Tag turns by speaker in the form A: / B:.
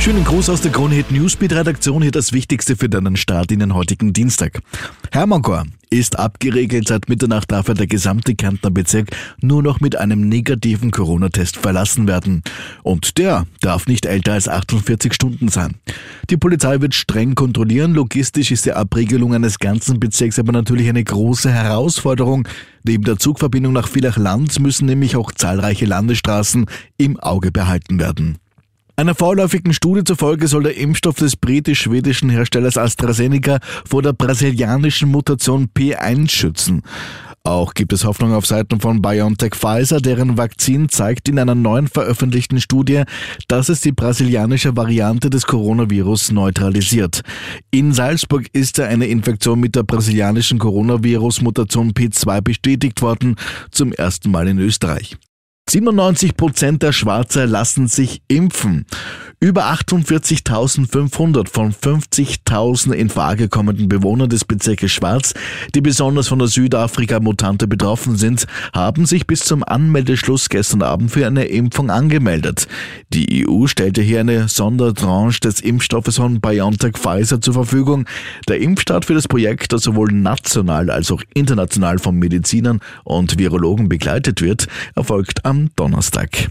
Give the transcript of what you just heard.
A: Schönen Gruß aus der Kronhit Newsbeat Redaktion. Hier das Wichtigste für deinen Start in den heutigen Dienstag. Hermannchor ist abgeregelt. Seit Mitternacht darf er der gesamte Kärntner Bezirk nur noch mit einem negativen Corona-Test verlassen werden. Und der darf nicht älter als 48 Stunden sein. Die Polizei wird streng kontrollieren. Logistisch ist die Abregelung eines ganzen Bezirks aber natürlich eine große Herausforderung. Neben der Zugverbindung nach Villach-Land müssen nämlich auch zahlreiche Landesstraßen im Auge behalten werden. Einer vorläufigen Studie zufolge soll der Impfstoff des britisch-schwedischen Herstellers AstraZeneca vor der brasilianischen Mutation P1 schützen. Auch gibt es Hoffnung auf Seiten von BioNTech Pfizer, deren Vakzin zeigt in einer neuen veröffentlichten Studie, dass es die brasilianische Variante des Coronavirus neutralisiert. In Salzburg ist eine Infektion mit der brasilianischen Coronavirus-Mutation P2 bestätigt worden, zum ersten Mal in Österreich. 97 Prozent der Schwarzer lassen sich impfen. Über 48.500 von 50.000 in Frage kommenden Bewohnern des Bezirkes Schwarz, die besonders von der Südafrika-Mutante betroffen sind, haben sich bis zum Anmeldeschluss gestern Abend für eine Impfung angemeldet. Die EU stellte hier eine Sondertranche des Impfstoffes von BioNTech Pfizer zur Verfügung. Der Impfstart für das Projekt, das sowohl national als auch international von Medizinern und Virologen begleitet wird, erfolgt am Donnerstag.